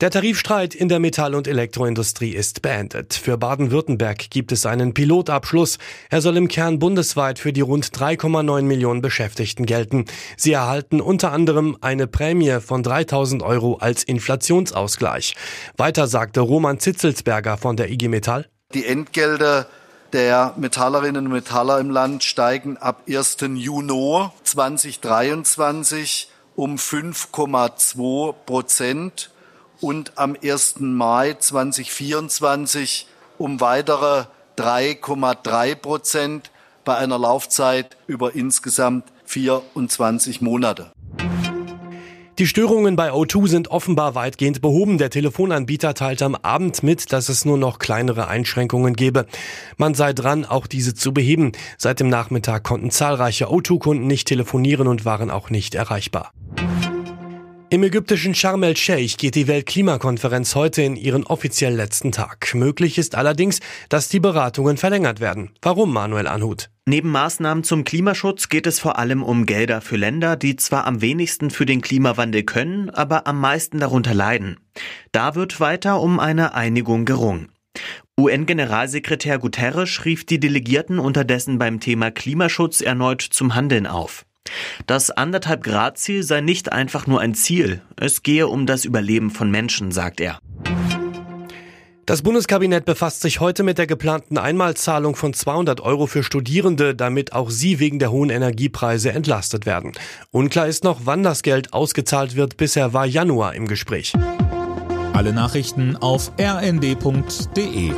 Der Tarifstreit in der Metall- und Elektroindustrie ist beendet. Für Baden-Württemberg gibt es einen Pilotabschluss. Er soll im Kern bundesweit für die rund 3,9 Millionen Beschäftigten gelten. Sie erhalten unter anderem eine Prämie von 3000 Euro als Inflationsausgleich. Weiter sagte Roman Zitzelsberger von der IG Metall. Die Entgelder der Metallerinnen und Metaller im Land steigen ab 1. Juni 2023 um 5,2 Prozent und am 1. Mai 2024 um weitere 3,3 Prozent bei einer Laufzeit über insgesamt 24 Monate. Die Störungen bei O2 sind offenbar weitgehend behoben. Der Telefonanbieter teilte am Abend mit, dass es nur noch kleinere Einschränkungen gebe. Man sei dran, auch diese zu beheben. Seit dem Nachmittag konnten zahlreiche O2-Kunden nicht telefonieren und waren auch nicht erreichbar. Im ägyptischen Sharm el-Sheikh geht die Weltklimakonferenz heute in ihren offiziell letzten Tag. Möglich ist allerdings, dass die Beratungen verlängert werden. Warum, Manuel Anhut? Neben Maßnahmen zum Klimaschutz geht es vor allem um Gelder für Länder, die zwar am wenigsten für den Klimawandel können, aber am meisten darunter leiden. Da wird weiter um eine Einigung gerungen. UN-Generalsekretär Guterres rief die Delegierten unterdessen beim Thema Klimaschutz erneut zum Handeln auf. Das anderthalb Grad Ziel sei nicht einfach nur ein Ziel, es gehe um das Überleben von Menschen, sagt er. Das Bundeskabinett befasst sich heute mit der geplanten Einmalzahlung von 200 Euro für Studierende, damit auch sie wegen der hohen Energiepreise entlastet werden. Unklar ist noch, wann das Geld ausgezahlt wird. Bisher war Januar im Gespräch. Alle Nachrichten auf rnd.de